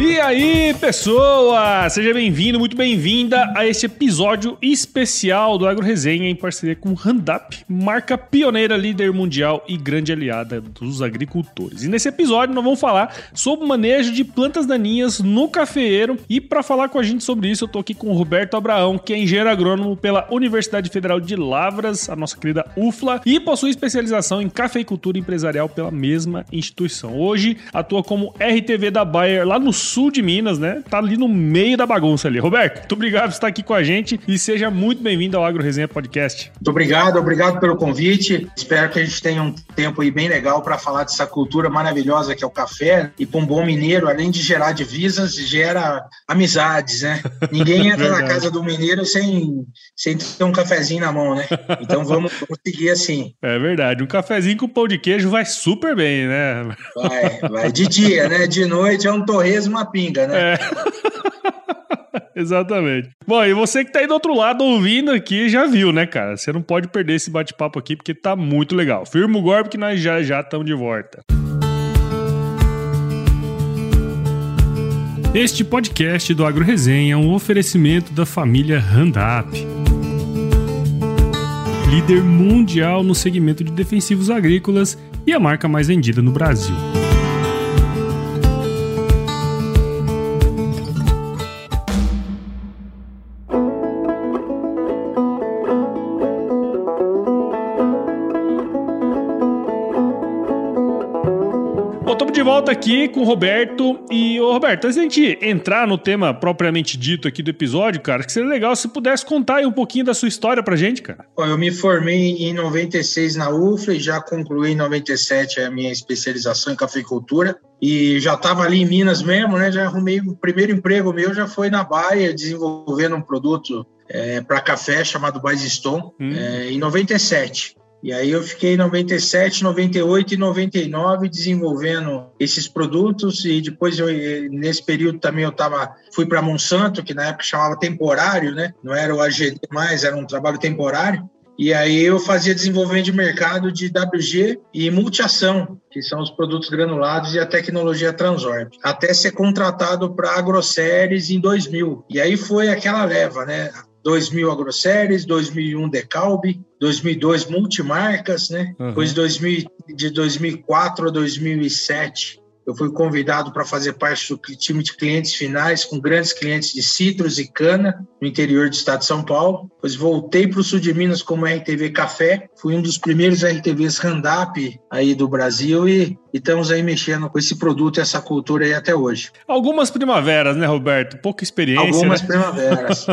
E aí, pessoa! Seja bem-vindo, muito bem-vinda a este episódio especial do Agro Resenha em parceria com Randap, marca pioneira, líder mundial e grande aliada dos agricultores. E nesse episódio nós vamos falar sobre o manejo de plantas daninhas no cafeeiro. E para falar com a gente sobre isso, eu tô aqui com o Roberto Abraão, que é engenheiro agrônomo pela Universidade Federal de Lavras, a nossa querida UFLA, e possui especialização em cafeicultura empresarial pela mesma instituição. Hoje atua como RTV da Bayer lá no sul de Minas, né? Tá ali no meio da bagunça ali. Roberto, muito obrigado por estar aqui com a gente e seja muito bem-vindo ao Agro Resenha Podcast. Muito obrigado, obrigado pelo convite. Espero que a gente tenha um tempo aí bem legal para falar dessa cultura maravilhosa que é o café. E para um bom mineiro, além de gerar divisas, gera amizades, né? Ninguém entra na casa do mineiro sem, sem ter um cafezinho na mão, né? Então vamos, vamos seguir assim. É verdade. Um cafezinho com pão de queijo vai super bem, né? Vai, vai. De dia, né? De noite é um torresmo uma pinga, né? É. Exatamente. Bom, e você que tá aí do outro lado ouvindo aqui já viu, né, cara? Você não pode perder esse bate-papo aqui porque tá muito legal. Firma o golpe que nós já já estamos de volta. Este podcast do Agro Resenha é um oferecimento da família Randap. Líder mundial no segmento de defensivos agrícolas e a marca mais vendida no Brasil. Volta aqui com o Roberto. E, ô Roberto, antes da gente entrar no tema propriamente dito aqui do episódio, cara, que seria legal se pudesse contar aí um pouquinho da sua história pra gente, cara. Eu me formei em 96 na UFLA e já concluí em 97 a minha especialização em cafeicultura. E já estava ali em Minas mesmo, né? Já arrumei o primeiro emprego meu, já foi na Baia, desenvolvendo um produto é, para café chamado Base Stone, hum. é, em 97. E aí eu fiquei em 97, 98 e 99 desenvolvendo esses produtos e depois eu, nesse período também eu tava fui para Monsanto, que na época chamava temporário, né? Não era o AGD mais, era um trabalho temporário. E aí eu fazia desenvolvimento de mercado de WG e multiação, que são os produtos granulados e a tecnologia Transorb, até ser contratado para AgroSéries em 2000. E aí foi aquela leva, né? 2000 AgroSéries, 2001 Decalbe, 2002 Multimarcas, né? Uhum. Depois 2000, de 2004 a 2007 eu fui convidado para fazer parte do time de clientes finais, com grandes clientes de citros e cana, no interior do estado de São Paulo. Depois voltei para o sul de Minas como RTV Café, fui um dos primeiros RTVs Randap aí do Brasil e e estamos aí mexendo com esse produto e essa cultura aí até hoje. Algumas primaveras, né, Roberto? Pouca experiência. Algumas né? primaveras.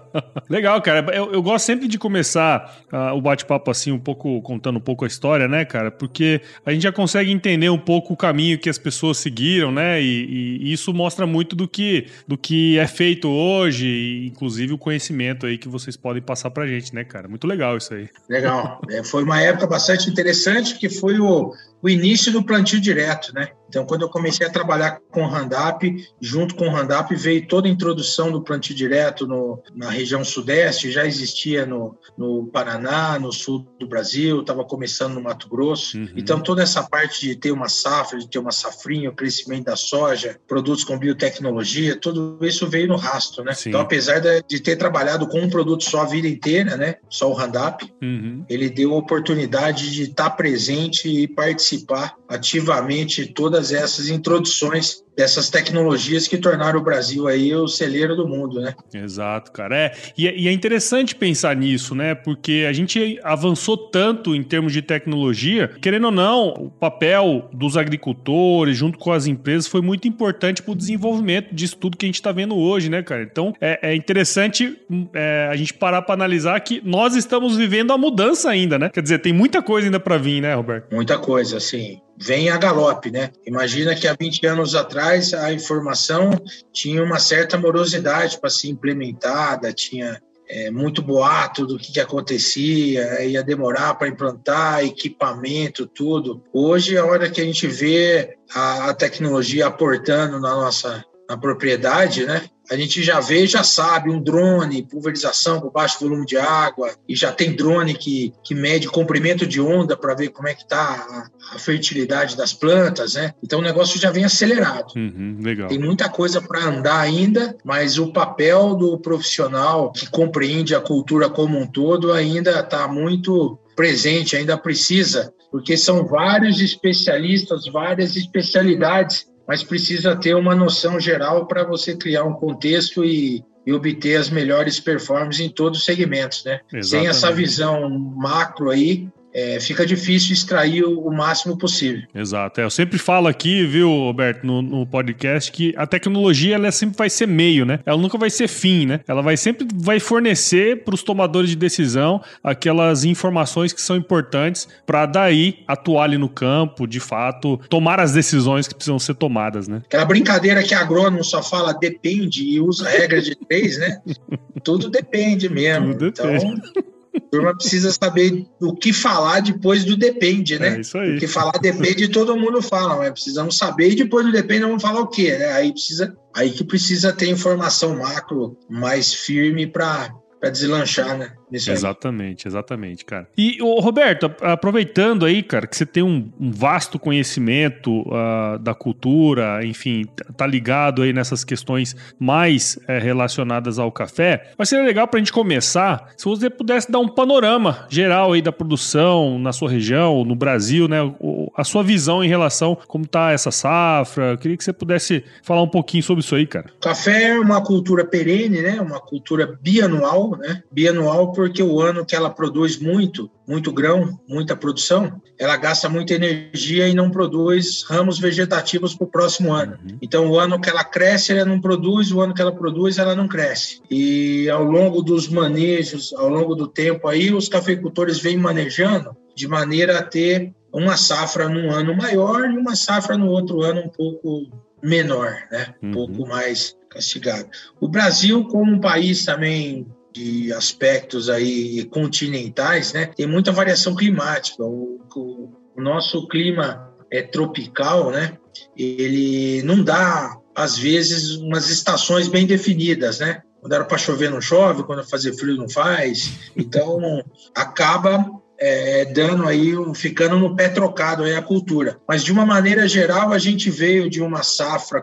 Legal, cara. Eu, eu, gosto sempre de começar uh, o bate-papo assim, um pouco contando um pouco a história, né, cara? Porque a gente já consegue entender um pouco o caminho que as pessoas seguiram, né? E, e isso mostra muito do que, do que é feito hoje, inclusive o conhecimento aí que vocês podem passar pra gente, né, cara? Muito legal isso aí. Legal. É, foi uma época bastante interessante que foi o o início do plantio direto, né? Então, quando eu comecei a trabalhar com o Randap, junto com o Randap veio toda a introdução do plantio direto no, na região sudeste, já existia no, no Paraná, no sul do Brasil, estava começando no Mato Grosso. Uhum. Então, toda essa parte de ter uma safra, de ter uma safrinha, o crescimento da soja, produtos com biotecnologia, tudo isso veio no rastro, né? Sim. Então, apesar de, ter trabalhado com um produto só a vida inteira, né? Só o Randap, uhum. ele deu a oportunidade de estar presente e participar ativamente todas todas essas introduções dessas tecnologias que tornaram o Brasil aí o celeiro do mundo, né? Exato, cara. É, e, é, e é interessante pensar nisso, né? Porque a gente avançou tanto em termos de tecnologia, querendo ou não, o papel dos agricultores junto com as empresas foi muito importante para o desenvolvimento disso tudo que a gente está vendo hoje, né, cara? Então é, é interessante é, a gente parar para analisar que nós estamos vivendo a mudança ainda, né? Quer dizer, tem muita coisa ainda para vir, né, Roberto? Muita coisa, sim vem a galope, né? Imagina que há 20 anos atrás a informação tinha uma certa morosidade para ser implementada, tinha é, muito boato do que, que acontecia, ia demorar para implantar equipamento, tudo. Hoje, a hora que a gente vê a, a tecnologia aportando na nossa na propriedade, né? A gente já vê, já sabe, um drone, pulverização por baixo volume de água, e já tem drone que, que mede comprimento de onda para ver como é que está a, a, fertilidade das plantas, né? Então o negócio já vem acelerado. Uhum, legal. Tem muita coisa para andar ainda, mas o papel do profissional que compreende a cultura como um todo ainda está muito presente, ainda precisa, porque são vários especialistas, várias especialidades mas precisa ter uma noção geral para você criar um contexto e, e, obter as melhores performances em todos os segmentos, né? Exatamente. Sem essa visão macro aí, é, fica difícil extrair o, o, máximo possível. Exato. É, eu sempre falo aqui, viu, Roberto, no, no, podcast, que a tecnologia ela sempre vai ser meio, né? Ela nunca vai ser fim, né? Ela vai sempre vai fornecer para os tomadores de decisão aquelas informações que são importantes para daí atuar ali no campo, de fato, tomar as decisões que precisam ser tomadas, né? Aquela brincadeira que agrônomo só fala depende e usa regra de três, né? Tudo depende mesmo. Tudo depende. Então, a turma precisa saber o que falar depois do depende, né? É isso aí. O que falar depende, todo mundo fala, mas precisamos saber e depois do depende vamos falar o quê, né? Aí precisa, aí que precisa ter informação macro mais firme para deslanchar, né? exatamente, exatamente, cara. E, o Roberto, aproveitando aí, cara, que você tem um, um vasto conhecimento uh, da cultura, enfim, tá ligado aí nessas questões mais é, relacionadas ao café, mas seria legal pra gente começar se você pudesse dar um panorama geral aí da produção na sua região, no Brasil, né? O, a sua visão em relação a como tá essa safra. Eu queria que você pudesse falar um pouquinho sobre isso aí, cara. Café é uma cultura perene, né? Uma cultura bianual, né? Bianual porque o ano que ela produz muito, muito grão, muita produção, ela gasta muita energia e não produz ramos vegetativos para o próximo ano. Uhum. Então, o ano que ela cresce, ela não produz, o ano que ela produz, ela não cresce. E ao longo dos manejos, ao longo do tempo aí, os cafeicultores vêm manejando de maneira a ter uma safra num ano maior e uma safra no outro ano um pouco menor, né? Um uhum. pouco mais castigado. O Brasil, como um país também de aspectos aí continentais, né, tem muita variação climática. O, o, o nosso clima é tropical, né? Ele não dá às vezes umas estações bem definidas, né? Quando era para chover não chove, quando fazer frio não faz. Então acaba é, dando aí, ficando no pé trocado aí a cultura. Mas de uma maneira geral, a gente veio de uma safra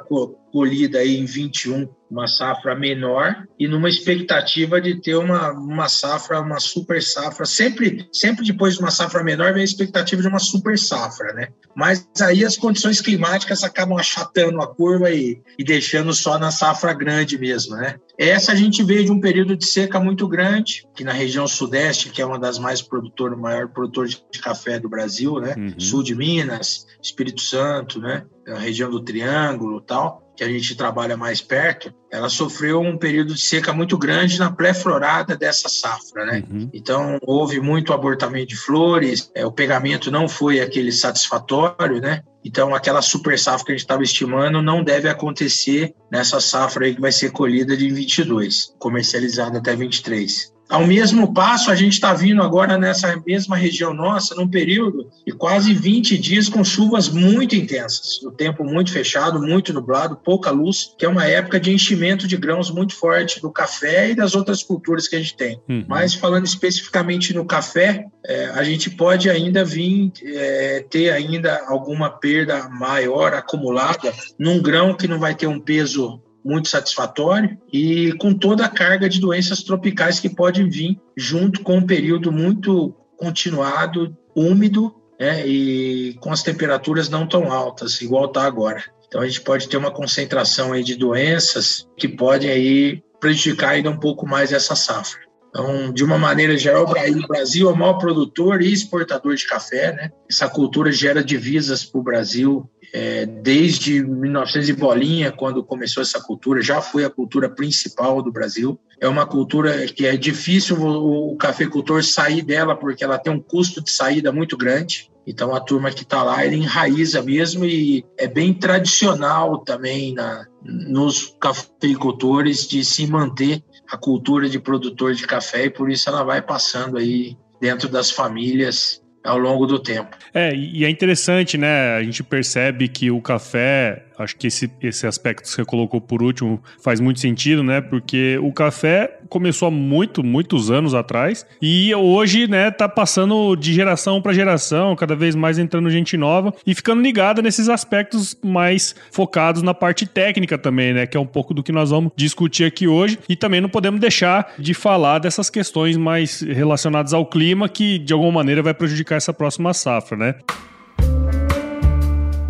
colhida aí em 21 uma safra menor e numa expectativa de ter uma, uma safra, uma super safra. Sempre, sempre depois de uma safra menor vem a expectativa de uma super safra, né? Mas aí as condições climáticas acabam achatando a curva e, e deixando só na safra grande mesmo, né? Essa a gente veio de um período de seca muito grande, que na região sudeste, que é uma das mais produtoras, maior produtor de café do Brasil, né? Uhum. Sul de Minas, Espírito Santo, né? A região do Triângulo, tal que a gente trabalha mais perto, ela sofreu um período de seca muito grande na pré-florada dessa safra, né? Uhum. Então, houve muito abortamento de flores, é, o pegamento não foi aquele satisfatório, né? Então, aquela super safra que a gente estava estimando não deve acontecer nessa safra aí que vai ser colhida de 22, comercializada até 23. Ao mesmo passo, a gente está vindo agora nessa mesma região nossa, num período de quase 20 dias com chuvas muito intensas, o tempo muito fechado, muito nublado, pouca luz, que é uma época de enchimento de grãos muito forte do café e das outras culturas que a gente tem. Uhum. Mas falando especificamente no café, é, a gente pode ainda vir é, ter ainda alguma perda maior acumulada num grão que não vai ter um peso muito satisfatório e com toda a carga de doenças tropicais que podem vir junto com um período muito continuado, úmido né, e com as temperaturas não tão altas, igual está agora. Então a gente pode ter uma concentração aí de doenças que podem aí prejudicar ainda um pouco mais essa safra. Então, de uma maneira geral, o Brasil é o maior produtor e exportador de café, né? Essa cultura gera divisas para o Brasil é, desde 1900 e bolinha, quando começou essa cultura, já foi a cultura principal do Brasil. É uma cultura que é difícil o, cafeicultor sair dela, porque ela tem um custo de saída muito grande. Então, a turma que está lá, ele enraiza mesmo e é bem tradicional também na, nos cafeicultores de se manter a cultura de produtor de café e por isso ela vai passando aí dentro das famílias ao longo do tempo. É, e é interessante, né? A gente percebe que o café, acho que esse, esse aspecto que você colocou por último faz muito sentido, né? Porque o café começou há muito, muitos anos atrás e hoje, né, tá passando de geração para geração, cada vez mais entrando gente nova e ficando ligada nesses aspectos mais focados na parte técnica também, né? Que é um pouco do que nós vamos discutir aqui hoje. E também não podemos deixar de falar dessas questões mais relacionadas ao clima que, de alguma maneira, vai prejudicar essa próxima safra, né?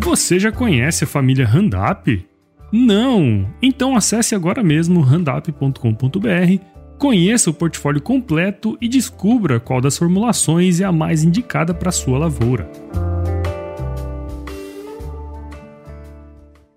Você já conhece a família Randap? Não? Então acesse agora mesmo randap.com.br, conheça o portfólio completo e descubra qual das formulações é a mais indicada para sua lavoura.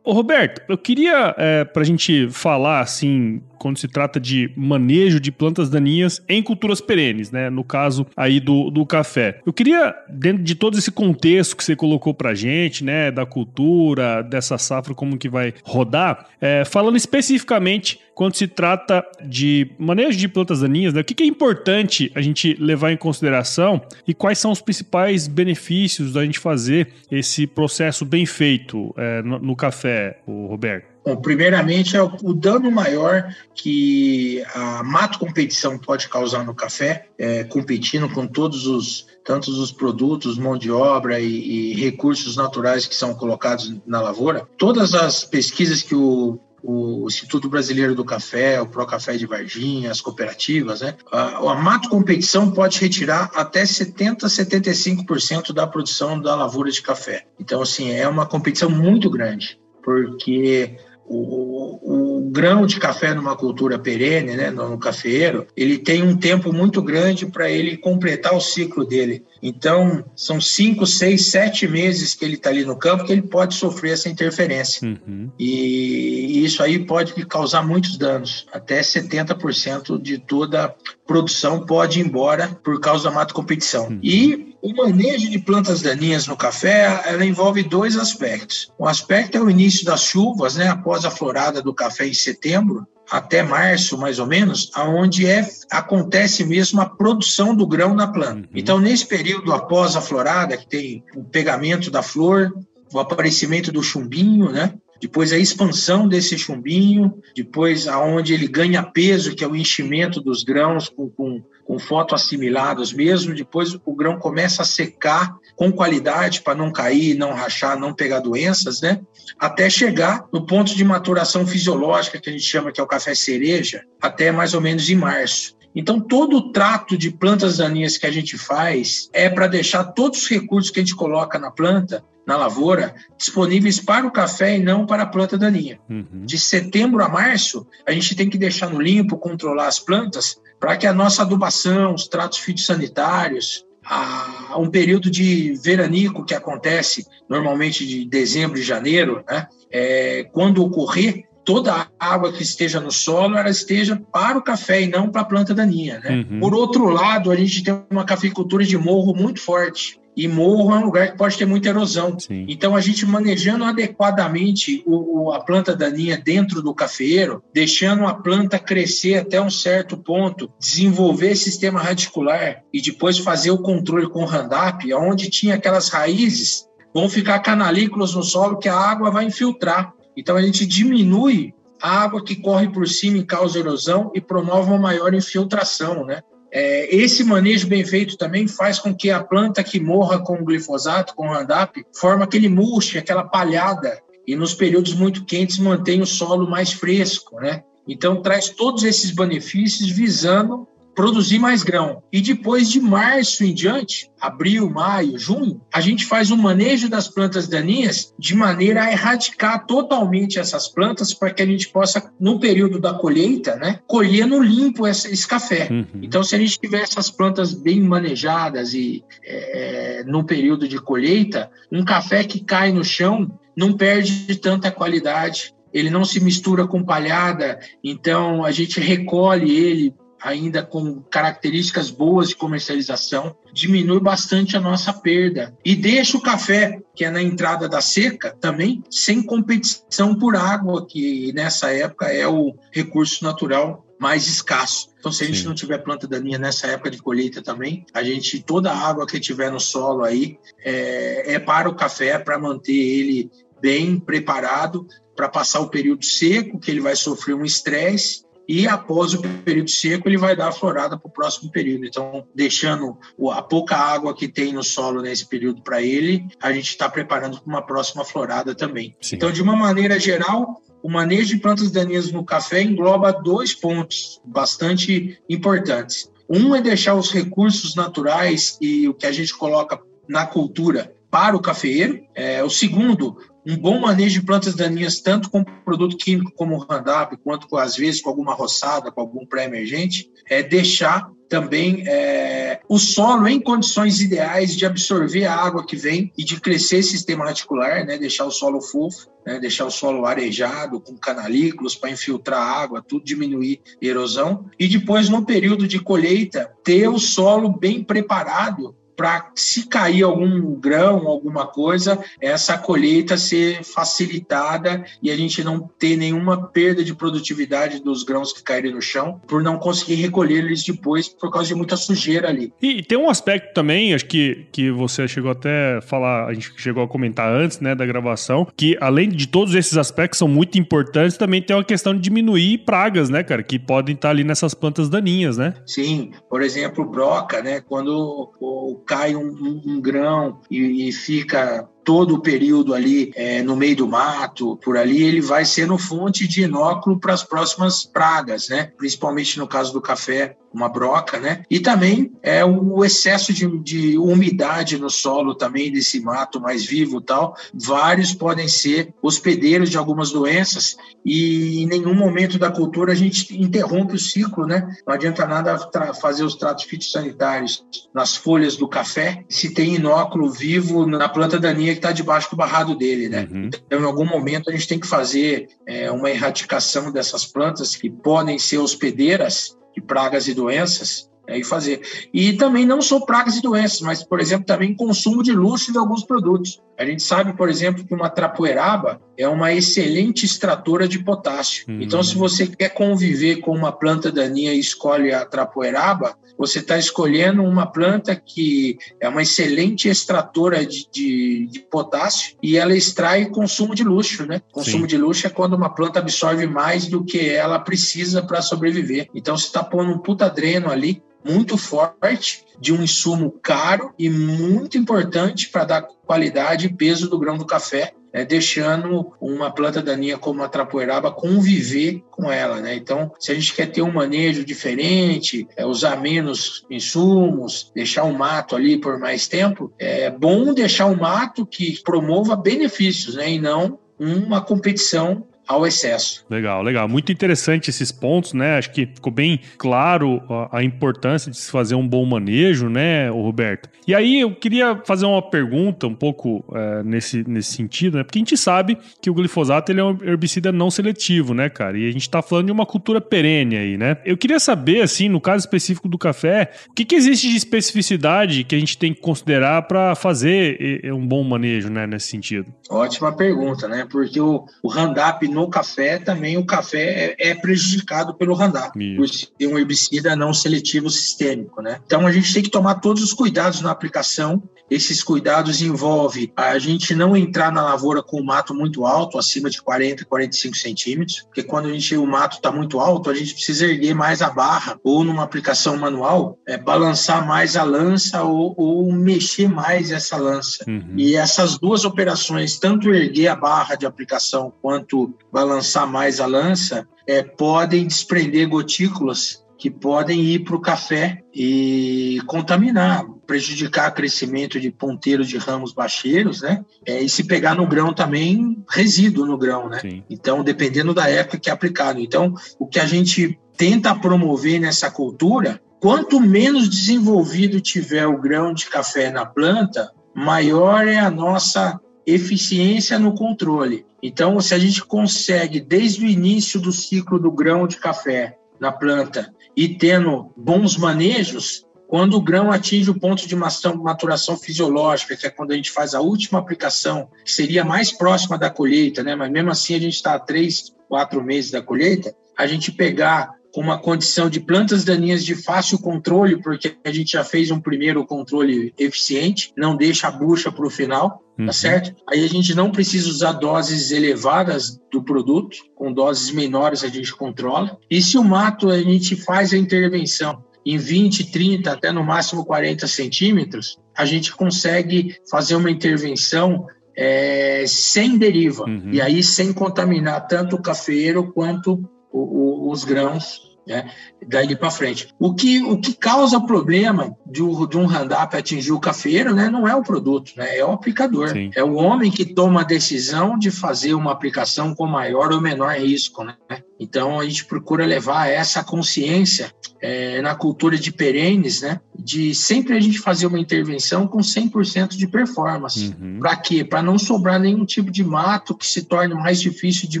Ô Roberto, eu queria, é, para a gente falar assim, quando se trata de manejo de plantas daninhas em culturas perenes, né? No caso aí do, do café. Eu queria, dentro de todo esse contexto que você colocou pra gente, né? Da cultura, dessa safra, como que vai rodar, é, falando especificamente quando se trata de manejo de plantas daninhas, né? O que, que é importante a gente levar em consideração e quais são os principais benefícios da gente fazer esse processo bem feito é, no, no café, o Roberto? Bom, primeiramente é o, dano maior que a mato competição pode causar no café, é, competindo com todos os tantos os produtos, mão de obra e, e, recursos naturais que são colocados na lavoura. Todas as pesquisas que o, o Instituto Brasileiro do Café, o Procafé de Varginha, as cooperativas, né? A, a mato competição pode retirar até 70, 75% da produção da lavoura de café. Então, assim, é uma competição muito grande, porque o, o, grão de café numa cultura perene, né, no cafeiro, ele tem um tempo muito grande para ele completar o ciclo dele. Então, são cinco, seis, sete meses que ele está ali no campo que ele pode sofrer essa interferência. Uhum. E isso aí pode causar muitos danos. Até 70% de toda produção pode ir embora por causa da mato competição. Uhum. E o manejo de plantas daninhas no café, ela envolve dois aspectos. Um aspecto é o início das chuvas, né, após a florada do café em setembro, até março, mais ou menos, aonde é, acontece mesmo a produção do grão na planta. Uhum. Então, nesse período após a florada, que tem o pegamento da flor, o aparecimento do chumbinho, né? depois a expansão desse chumbinho, depois aonde ele ganha peso, que é o enchimento dos grãos com, com, com fotoassimilados mesmo, depois o grão começa a secar com qualidade para não cair, não rachar, não pegar doenças, né? Até chegar no ponto de maturação fisiológica, que a gente chama que é o café cereja, até mais ou menos em março. Então, todo o trato de plantas daninhas que a gente faz é para deixar todos os recursos que a gente coloca na planta na lavoura disponíveis para o café e não para a planta daninha. Uhum. De setembro a março, a gente tem que deixar no limpo, controlar as plantas, para que a nossa adubação, os tratos fitossanitários, a, um período de veranico que acontece normalmente de dezembro e janeiro, né, é, quando ocorrer, toda a água que esteja no solo ela esteja para o café e não para a planta daninha. Né? Uhum. Por outro lado, a gente tem uma cafeicultura de morro muito forte. E morro é um lugar que pode ter muita erosão. Sim. Então, a gente manejando adequadamente o, o, a planta daninha dentro do cafeiro, deixando a planta crescer até um certo ponto, desenvolver sistema radicular e depois fazer o controle com o Roundup, onde tinha aquelas raízes, vão ficar canalículas no solo que a água vai infiltrar. Então, a gente diminui a água que corre por cima e causa erosão e promove uma maior infiltração, né? É, esse manejo bem feito também faz com que a planta que morra com glifosato, com Roundup, forma aquele murche, aquela palhada, e nos períodos muito quentes mantém o solo mais fresco, né? Então traz todos esses benefícios visando produzir mais grão. E depois de março em diante, abril, maio, junho, a gente faz um manejo das plantas daninhas de maneira a erradicar totalmente essas plantas para que a gente possa, no período da colheita, né, colher no limpo esse, esse café. Uhum. Então, se a gente tiver essas plantas bem manejadas e é, no período de colheita, um café que cai no chão não perde tanta qualidade ele não se mistura com palhada, então a gente recolhe ele ainda com características boas de comercialização, diminui bastante a nossa perda. E deixa o café, que é na entrada da seca, também sem competição por água, que nessa época é o recurso natural mais escasso. Então, se a gente Sim. não tiver planta daninha nessa época de colheita também, a gente, toda a água que tiver no solo aí é, é para o café, para manter ele bem preparado para passar o período seco, que ele vai sofrer um estresse e após o período seco ele vai dar a florada para o próximo período. Então, deixando a pouca água que tem no solo nesse período para ele, a gente está preparando para uma próxima florada também. Sim. Então, de uma maneira geral, o manejo de plantas daninhas no café engloba dois pontos bastante importantes. Um é deixar os recursos naturais e o que a gente coloca na cultura para o cafeeiro. É, o segundo, um bom manejo de plantas daninhas, tanto com produto químico como o Roundup, quanto às vezes com alguma roçada, com algum pré-emergente, é deixar também é, o solo em condições ideais de absorver a água que vem e de crescer sistema reticular, né, deixar o solo fofo, né, deixar o solo arejado, com canalículos para infiltrar água, tudo diminuir erosão. E depois, no período de colheita, ter o solo bem preparado para se cair algum grão, alguma coisa, essa colheita ser facilitada e a gente não ter nenhuma perda de produtividade dos grãos que caírem no chão, por não conseguir recolher eles depois por causa de muita sujeira ali. E, tem um aspecto também, acho que, que você chegou até a falar, a gente chegou a comentar antes, né, da gravação, que além de todos esses aspectos são muito importantes, também tem uma questão de diminuir pragas, né, cara, que podem estar ali nessas plantas daninhas, né? Sim, por exemplo, broca, né, quando o cai um, um, um grão e, e fica todo o período ali é, no meio do mato, por ali, ele vai sendo fonte de inóculo para as próximas pragas, né? Principalmente no caso do café, uma broca, né? E também é o excesso de, de umidade no solo também desse mato mais vivo tal. Vários podem ser hospedeiros de algumas doenças e em nenhum momento da cultura a gente interrompe o ciclo, né? Não adianta nada fazer os tratos fitossanitários nas folhas do café se tem inóculo vivo na planta daninha que está debaixo do barrado dele, né? Uhum. Então, em algum momento, a gente tem que fazer é, uma erradicação dessas plantas que podem ser hospedeiras de pragas e doenças é, e fazer. E também não só pragas e doenças, mas, por exemplo, também consumo de luxo de alguns produtos. A gente sabe, por exemplo, que uma trapoeraba é uma excelente extratora de potássio. Uhum. Então, se você quer conviver com uma planta daninha e escolhe a trapoeraba, você está escolhendo uma planta que é uma excelente extratora de, de, de, potássio e ela extrai consumo de luxo, né? Consumo Sim. de luxo é quando uma planta absorve mais do que ela precisa para sobreviver. Então, você está pondo um puta dreno ali muito forte de um insumo caro e muito importante para dar qualidade e peso do grão do café, né, deixando uma planta daninha como a trapoeraba conviver com ela. Né? Então, se a gente quer ter um manejo diferente, é, usar menos insumos, deixar o mato ali por mais tempo, é bom deixar um mato que promova benefícios né, e não uma competição ao excesso. Legal, legal. Muito interessante esses pontos, né? Acho que ficou bem claro a, a importância de se fazer um bom manejo, né, Roberto? E aí eu queria fazer uma pergunta um pouco é, nesse, nesse sentido, né? Porque a gente sabe que o glifosato ele é um herbicida não seletivo, né, cara? E a gente tá falando de uma cultura perene aí, né? Eu queria saber, assim, no caso específico do café, o que, que existe de especificidade que a gente tem que considerar para fazer um bom manejo, né, nesse sentido? Ótima pergunta, né? Porque o, o Roundup no café, também o café é, é prejudicado pelo Roundup, por ser um herbicida não seletivo sistêmico, né? Então a gente tem que tomar todos os cuidados na aplicação. Esses cuidados envolvem a gente não entrar na lavoura com o mato muito alto, acima de 40, 45 centímetros, porque quando a gente o mato está muito alto, a gente precisa erguer mais a barra, ou numa aplicação manual, é, balançar mais a lança ou, ou mexer mais essa lança. Uhum. E essas duas operações, tanto erguer a barra de aplicação quanto balançar mais a lança, é, podem desprender gotículas que podem ir para o café e contaminar, prejudicar o crescimento de ponteiros de ramos baixeiros, né? É, e se pegar no grão também, resíduo no grão, né? Sim. Então, dependendo da época que é aplicado. Então, o que a gente tenta promover nessa cultura, quanto menos desenvolvido tiver o grão de café na planta, maior é a nossa eficiência no controle. Então, se a gente consegue, desde o início do ciclo do grão de café na planta, e tendo bons manejos, quando o grão atinge o ponto de maturação fisiológica, que é quando a gente faz a última aplicação, que seria mais próxima da colheita, né? mas mesmo assim a gente está a três, quatro meses da colheita, a gente pegar com uma condição de plantas daninhas de fácil controle, porque a gente já fez um primeiro controle eficiente, não deixa a bucha para o final, uhum. tá certo? Aí a gente não precisa usar doses elevadas do produto, com doses menores a gente controla. E se o mato a gente faz a intervenção em 20, 30, até no máximo 40 centímetros, a gente consegue fazer uma intervenção é, sem deriva, uhum. e aí sem contaminar tanto o cafeiro quanto o, o, os grãos né, daí para frente. O que, o que causa problema de, de um roundup atingir o cafeiro né, não é o produto, né, é o aplicador. Sim. É o homem que toma a decisão de fazer uma aplicação com maior ou menor risco. Né? Então, a gente procura levar essa consciência é, na cultura de perenes, né, de sempre a gente fazer uma intervenção com 100% de performance. Uhum. Para quê? Para não sobrar nenhum tipo de mato que se torne mais difícil de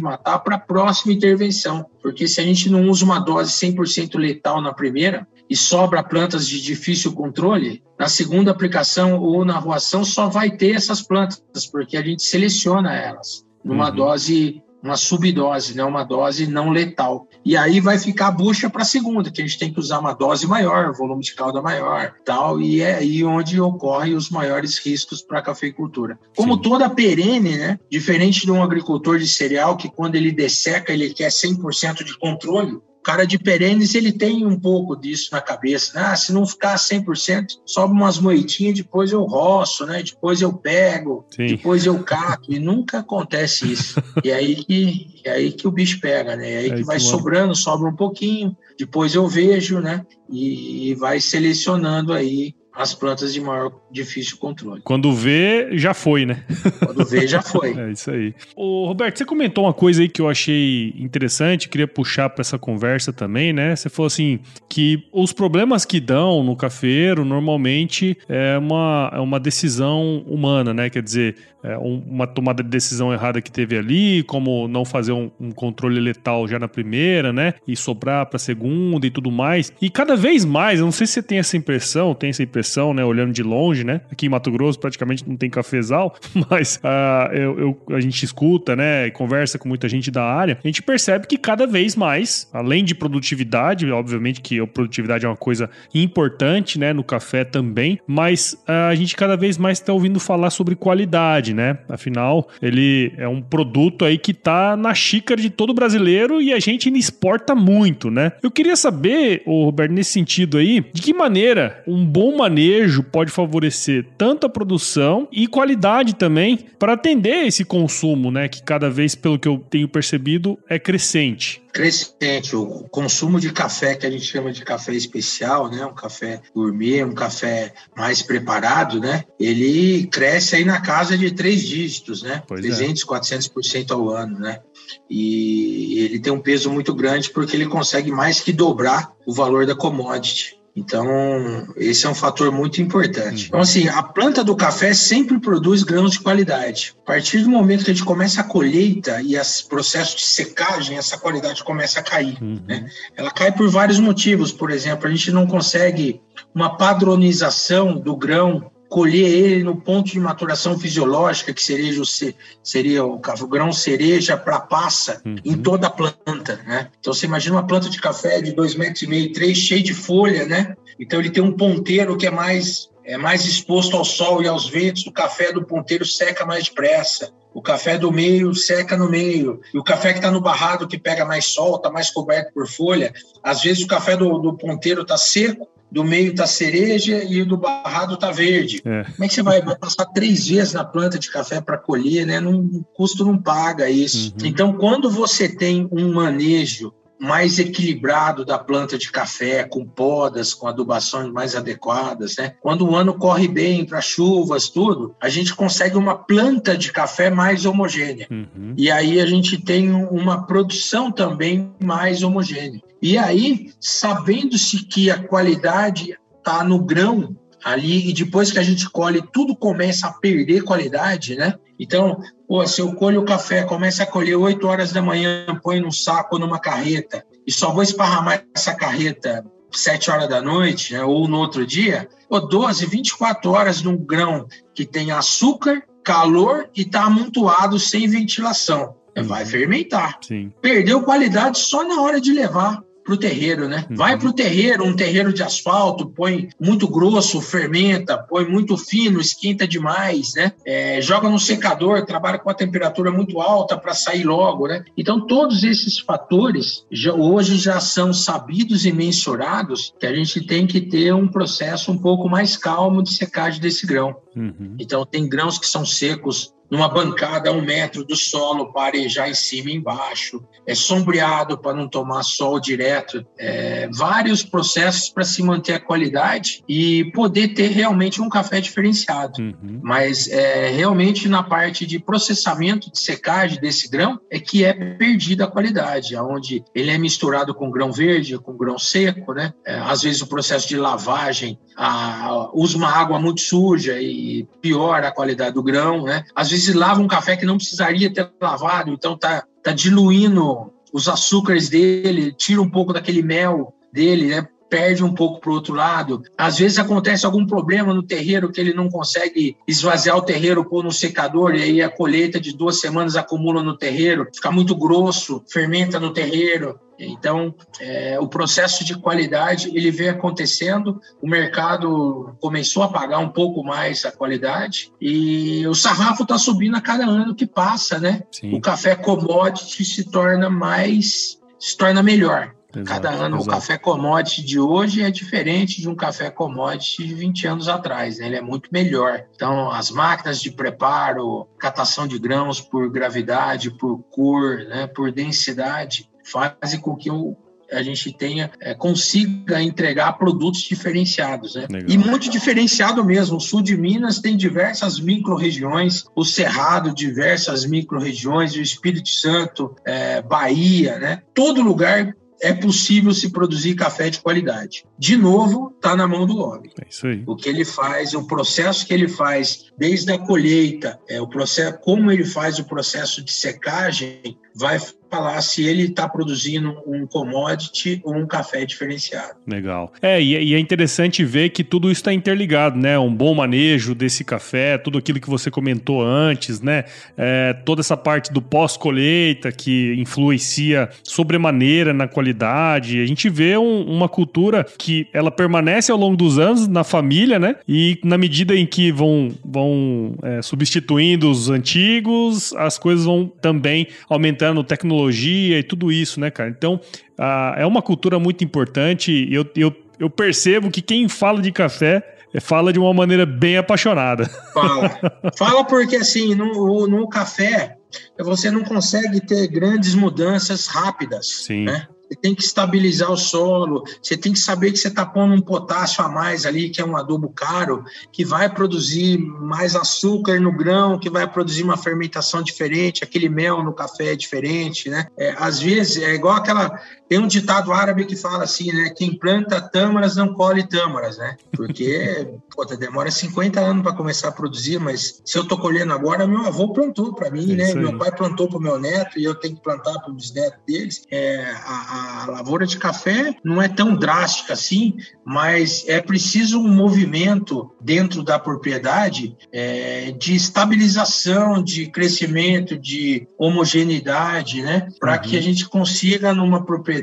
matar para a próxima intervenção. Porque se a gente não usa uma dose 100% letal na primeira e sobra plantas de difícil controle, na segunda aplicação ou na arruação só vai ter essas plantas, porque a gente seleciona elas numa uhum. dose uma subdose, né, uma dose não letal. E aí vai ficar a bucha para a segunda, que a gente tem que usar uma dose maior, volume de calda maior, tal, e é aí onde ocorrem os maiores riscos para a cafeicultura. Como Sim. toda perene, né, diferente de um agricultor de cereal que quando ele desseca ele quer 100% de controle, cara de perenes, ele tem um pouco disso na cabeça. Né? Ah, se não ficar 100%, sobe umas moitinhas, depois eu roço, né? Depois eu pego, Sim. depois eu cato. E nunca acontece isso. e aí que, é aí que o bicho pega, né? É aí, que vai sobrando, sobra um pouquinho, depois eu vejo, né? E, e vai selecionando aí as plantas de maior difícil controle. Quando vê, já foi, né? Quando vê, já foi. é isso aí. Ô, Roberto, você comentou uma coisa aí que eu achei interessante, queria puxar para essa conversa também, né? Você falou assim que os problemas que dão no cafeiro normalmente é uma, é uma decisão humana, né? Quer dizer, é uma tomada de decisão errada que teve ali, como não fazer um, um controle letal já na primeira, né? E sobrar para segunda e tudo mais. E cada vez mais, eu não sei se você tem essa impressão, tem essa impressão né? Olhando de longe, né? Aqui em Mato Grosso praticamente não tem cafezal, mas uh, eu, eu, a gente escuta, né? Conversa com muita gente da área. A gente percebe que cada vez mais, além de produtividade, obviamente que a produtividade é uma coisa importante, né? No café também, mas uh, a gente cada vez mais está ouvindo falar sobre qualidade, né? Afinal, ele é um produto aí que tá na xícara de todo brasileiro e a gente exporta muito, né? Eu queria saber, Roberto, nesse sentido aí, de que maneira um bom manejo pode favorecer tanto a produção e qualidade também para atender esse consumo, né? Que cada vez, pelo que eu tenho percebido, é crescente crescente. O consumo de café, que a gente chama de café especial, né? um café gourmet, um café mais preparado, né? ele cresce aí na casa de três dígitos, né? Pois 300, é. 400% ao ano. Né? E ele tem um peso muito grande porque ele consegue mais que dobrar o valor da commodity. Então, esse é um fator muito importante. Uhum. Então, assim, a planta do café sempre produz grãos de qualidade. A partir do momento que a gente começa a colheita e os processos de secagem, essa qualidade começa a cair. Uhum. Né? Ela cai por vários motivos. Por exemplo, a gente não consegue uma padronização do grão colher ele no ponto de maturação fisiológica, que seria o, seria o, grão cereja para passa uhum. em toda a planta, né? Então você imagina uma planta de café de dois metros e meio, três, cheio de folha, né? Então ele tem um ponteiro que é mais é mais exposto ao sol e aos ventos. O café do ponteiro seca mais depressa. O café do meio seca no meio. E o café que está no barrado, que pega mais sol, está mais coberto por folha. Às vezes o café do, do ponteiro está seco do meio tá cereja e do barrado tá verde. É. Como é que você vai, vai, passar três vezes na planta de café para colher, né? Não, o custo não paga isso. Uhum. Então, quando você tem um manejo mais equilibrado da planta de café, com podas, com adubações mais adequadas, né? Quando o ano corre bem para chuvas, tudo, a gente consegue uma planta de café mais homogênea. Uhum. E aí a gente tem uma produção também mais homogênea. E aí, sabendo-se que a qualidade está no grão ali e depois que a gente colhe, tudo começa a perder qualidade, né? Então, pô, se eu colho o café, começa a colher 8 horas da manhã, põe num saco ou numa carreta, e só vou esparramar essa carreta 7 horas da noite, né, ou no outro dia, pô, 12, 24 horas num grão que tem açúcar, calor e está amontoado sem ventilação. Vai fermentar. Sim. Perdeu qualidade só na hora de levar pro terreiro, né? Uhum. Vai pro terreiro, um terreiro de asfalto, põe muito grosso, fermenta, põe muito fino, esquenta demais, né? É, joga no secador, trabalha com a temperatura muito alta para sair logo, né? Então, todos esses fatores já, hoje já são sabidos e mensurados que a gente tem que ter um processo um pouco mais calmo de secagem desse grão. Uhum. Então, tem grãos que são secos numa bancada a um metro do solo para arejar em cima e embaixo, é sombreado para não tomar sol direto, é, vários processos para se manter a qualidade e poder ter realmente um café diferenciado. Uhum. Mas é, realmente na parte de processamento, de secagem desse grão, é que é perdida a qualidade, onde ele é misturado com grão verde, com grão seco, né? É, às vezes o processo de lavagem a, usa uma água muito suja e piora a qualidade do grão, né? Às vezes vezes lava um café que não precisaria ter lavado, então tá, tá diluindo os açúcares dele, tira um pouco daquele mel dele, né? Perde um pouco para o outro lado. Às vezes acontece algum problema no terreiro que ele não consegue esvaziar o terreiro, pôr no secador, e aí a colheita de duas semanas acumula no terreiro, fica muito grosso, fermenta no terreiro. Então, é, o processo de qualidade ele vem acontecendo, o mercado começou a pagar um pouco mais a qualidade e o sarrafo está subindo a cada ano que passa, né? Sim. O café commodity se torna mais, se torna melhor. Exato, Cada ano exato. o café commodity de hoje é diferente de um café commodity de 20 anos atrás, né? ele é muito melhor. Então, as máquinas de preparo, catação de grãos por gravidade, por cor, né? por densidade, fazem com que o, a gente tenha é, consiga entregar produtos diferenciados, né? E muito diferenciado mesmo. O sul de Minas tem diversas micro-regiões, o Cerrado diversas micro-regiões, o Espírito Santo, é, Bahia, né? Todo lugar é possível se produzir café de qualidade. De novo, está na mão do homem. É isso aí. O que ele faz, o processo que ele faz, desde a colheita, é o processo, como ele faz o processo de secagem, vai falar se ele está produzindo um commodity ou um café diferenciado. Legal. É, e, é interessante ver que tudo isso está interligado, né? Um bom manejo desse café, tudo aquilo que você comentou antes, né? É, toda essa parte do pós-colheita que influencia sobremaneira na qualidade. A gente vê um, uma cultura que ela permanece ao longo dos anos na família, né? E na medida em que vão, vão é, substituindo os antigos, as coisas vão também aumentando aumentando tecnologia e tudo isso, né, cara? Então, uh, é uma cultura muito importante eu, eu, eu percebo que quem fala de café fala de uma maneira bem apaixonada. Fala. Fala porque, assim, no, no café, você não consegue ter grandes mudanças rápidas. Sim. Né? Você tem que estabilizar o solo, você tem que saber que você está pondo um potássio a mais ali, que é um adubo caro, que vai produzir mais açúcar no grão, que vai produzir uma fermentação diferente, aquele mel no café é diferente, né? É, às vezes é igual aquela. Tem um ditado árabe que fala assim, né? Quem planta tâmaras não colhe tâmaras, né? Porque pô, demora 50 anos para começar a produzir, mas se eu estou colhendo agora, meu avô plantou para mim, é né? Meu pai plantou para o meu neto e eu tenho que plantar para os netos deles. É, a, a lavoura de café não é tão drástica assim, mas é preciso um movimento dentro da propriedade é, de estabilização, de crescimento, de homogeneidade, né? Para uhum. que a gente consiga, numa propriedade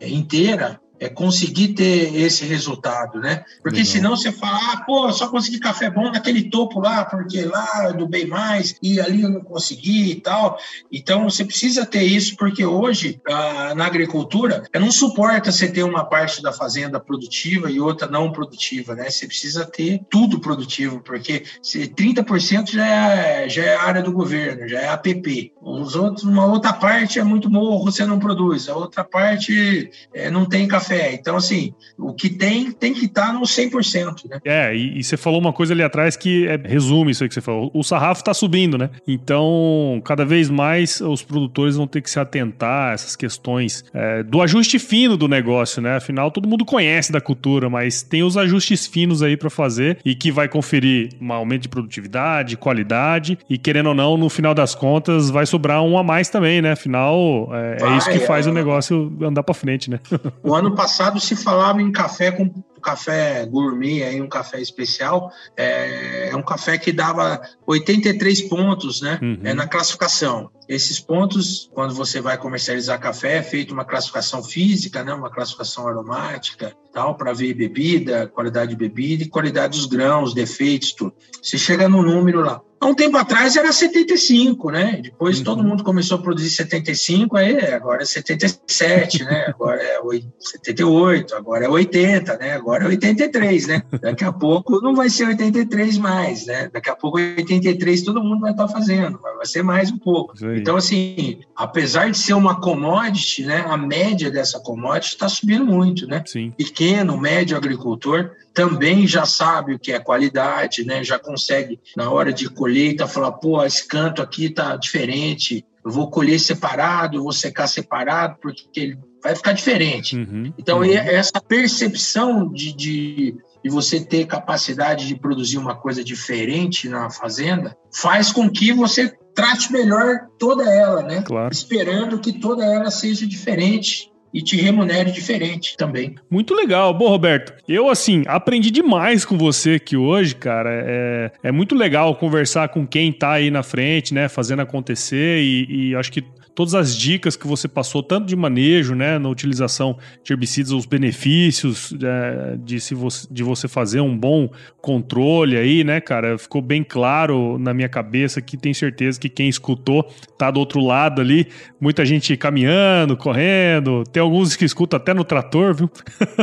inteira, é conseguir ter esse resultado, né? Porque Legal. senão você fala, ah, pô, só consegui café bom naquele topo lá, porque lá eu bem mais e ali eu não consegui e tal. Então você precisa ter isso, porque hoje ah, na agricultura não suporta você ter uma parte da fazenda produtiva e outra não produtiva, né? Você precisa ter tudo produtivo, porque 30% já é, já é área do governo, já é APP. Os outros, uma outra parte é muito morro, você não produz. A outra parte é, não tem café Então, assim, o que tem, tem que estar tá no 100%, né? É, e, e, você falou uma coisa ali atrás que é, resume isso aí que você falou. O sarrafo está subindo, né? Então, cada vez mais os produtores vão ter que se atentar a essas questões é, do ajuste fino do negócio, né? Afinal, todo mundo conhece da cultura, mas tem os ajustes finos aí para fazer e que vai conferir um aumento de produtividade, qualidade e, querendo ou não, no final das contas, vai sobrar um a mais também, né? Afinal, é, vai, é isso que faz é... o negócio andar para frente, né? O ano passado se falava em café com café gourmet, aí um café especial, é, é um café que dava 83 pontos né, uhum. é, na classificação. Esses pontos, quando você vai comercializar café, é feita uma classificação física, né, uma classificação aromática, tal, para ver bebida, qualidade de bebida e qualidade dos grãos, defeitos, tudo. Você chega no número lá. Há um tempo atrás era 75, né? Depois uhum. todo mundo começou a produzir 75, aí agora é 77, né? Agora é 78, agora é 80, né? Agora é 83, né? Daqui a pouco não vai ser 83 mais, né? Daqui a pouco 83 todo mundo vai estar fazendo, vai ser mais um pouco. Então, assim, apesar de ser uma commodity, né? A média dessa commodity está subindo muito, né? Sim. Pequeno, médio agricultor também já sabe o que é qualidade, né? Já consegue, na hora de colheita, falar, pô, esse canto aqui tá diferente, eu vou colher separado, eu vou secar separado, porque ele vai ficar diferente. Uhum, então, uhum. essa percepção de, de, de, você ter capacidade de produzir uma coisa diferente na fazenda faz com que você trate melhor toda ela, né? Claro. Esperando que toda ela seja diferente e te remunere diferente também. Muito legal. Bom, Roberto, eu, assim, aprendi demais com você aqui hoje, cara. É, é muito legal conversar com quem tá aí na frente, né, fazendo acontecer e, e acho que todas as dicas que você passou, tanto de manejo, né, na utilização de herbicidas, os benefícios é, de, se você, de você fazer um bom controle aí, né, cara, ficou bem claro na minha cabeça que tenho certeza que quem escutou tá do outro lado ali, muita gente caminhando, correndo, tem alguns que escutam até no trator, viu?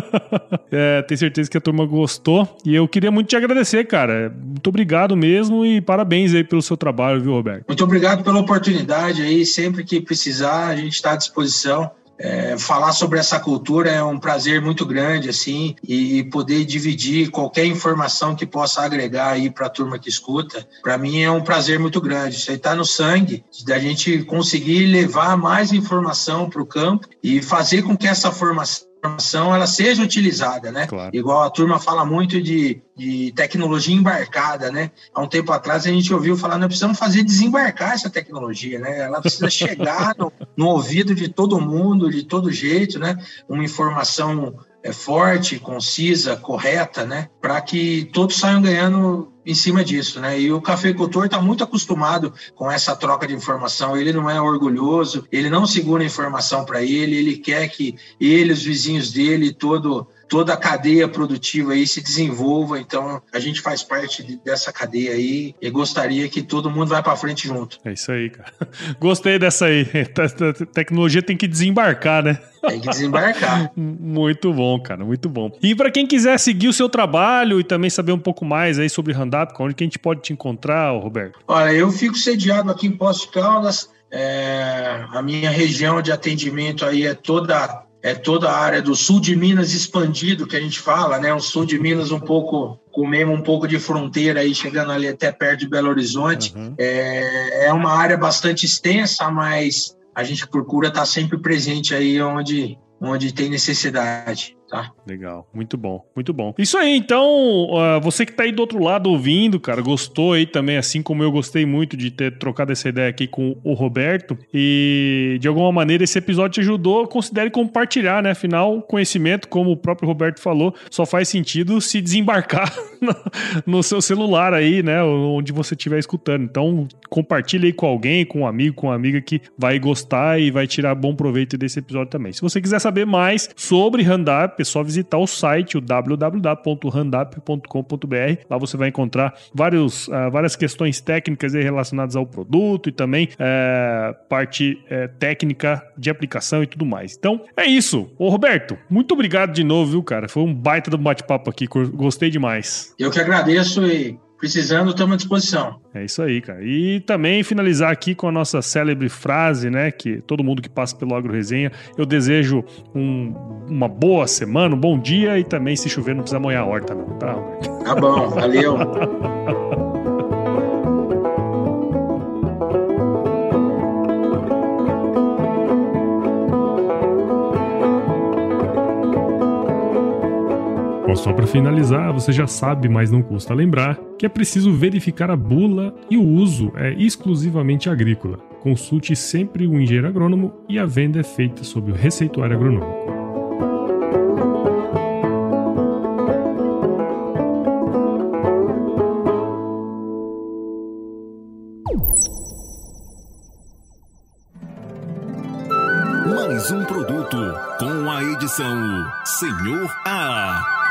é, tenho certeza que a turma gostou e eu queria muito te agradecer, cara. Muito obrigado mesmo e parabéns aí pelo seu trabalho, viu, Roberto? Muito obrigado pela oportunidade aí, sempre que precisar, a gente está à disposição. É, falar sobre essa cultura é um prazer muito grande, assim, e poder dividir qualquer informação que possa agregar aí para a turma que escuta, para mim é um prazer muito grande. Isso aí está no sangue, da gente conseguir levar mais informação para o campo e fazer com que essa formação informação ela seja utilizada, né? Claro. Igual a turma fala muito de, de tecnologia embarcada, né? Há um tempo atrás a gente ouviu falar, nós precisamos fazer desembarcar essa tecnologia, né? Ela precisa chegar no, no ouvido de todo mundo, de todo jeito, né? Uma informação é, forte, concisa, correta, né? Para que todos saiam ganhando em cima disso, né? E o cafeicultor está muito acostumado com essa troca de informação. Ele não é orgulhoso, ele não segura informação para ele, ele quer que ele, os vizinhos dele, todo toda a cadeia produtiva aí se desenvolva. Então, a gente faz parte de, dessa cadeia aí e gostaria que todo mundo vá para frente junto. É isso aí, cara. Gostei dessa aí. A tecnologia tem que desembarcar, né? Tem que desembarcar. muito bom, cara, muito bom. E para quem quiser seguir o seu trabalho e também saber um pouco mais aí sobre Randap, onde que a gente pode te encontrar, Roberto? Olha, eu fico sediado aqui em Poços Caldas. É, a minha região de atendimento aí é toda é toda a área do sul de Minas expandido que a gente fala, né? O sul de Minas um pouco com mesmo um pouco de fronteira aí chegando ali até perto de Belo Horizonte. Uhum. É, é uma área bastante extensa, mas a gente procura estar sempre presente aí onde onde tem necessidade tá? Legal, muito bom, muito bom. Isso aí, então, uh, você que tá aí do outro lado ouvindo, cara, gostou aí também, assim como eu gostei muito de ter trocado essa ideia aqui com o Roberto, e de alguma maneira esse episódio te ajudou, considere compartilhar, né? Afinal, conhecimento, como o próprio Roberto falou, só faz sentido se desembarcar no seu celular aí, né? Onde você estiver escutando. Então, compartilhe aí com alguém, com um amigo, com uma amiga que vai gostar e vai tirar bom proveito desse episódio também. Se você quiser saber mais sobre Handup, é só visitar o site, o www.randup.com.br. Lá você vai encontrar vários, uh, várias questões técnicas relacionadas ao produto e também uh, parte uh, técnica de aplicação e tudo mais. Então, é isso. Ô, Roberto, muito obrigado de novo, viu, cara? Foi um baita do bate-papo aqui, gostei demais. Eu que agradeço e Precisando, estamos à disposição. É isso aí, cara. E também finalizar aqui com a nossa célebre frase, né? Que todo mundo que passa pelo Agro Resenha, eu desejo um, uma boa semana, um bom dia e também, se chover, não precisa molhar a horta, não, tá? Tá bom, valeu. Só para finalizar, você já sabe, mas não custa lembrar, que é preciso verificar a bula e o uso é exclusivamente agrícola. Consulte sempre o engenheiro agrônomo e a venda é feita sob o receituário agronômico. Mais um produto com a edição Senhor A.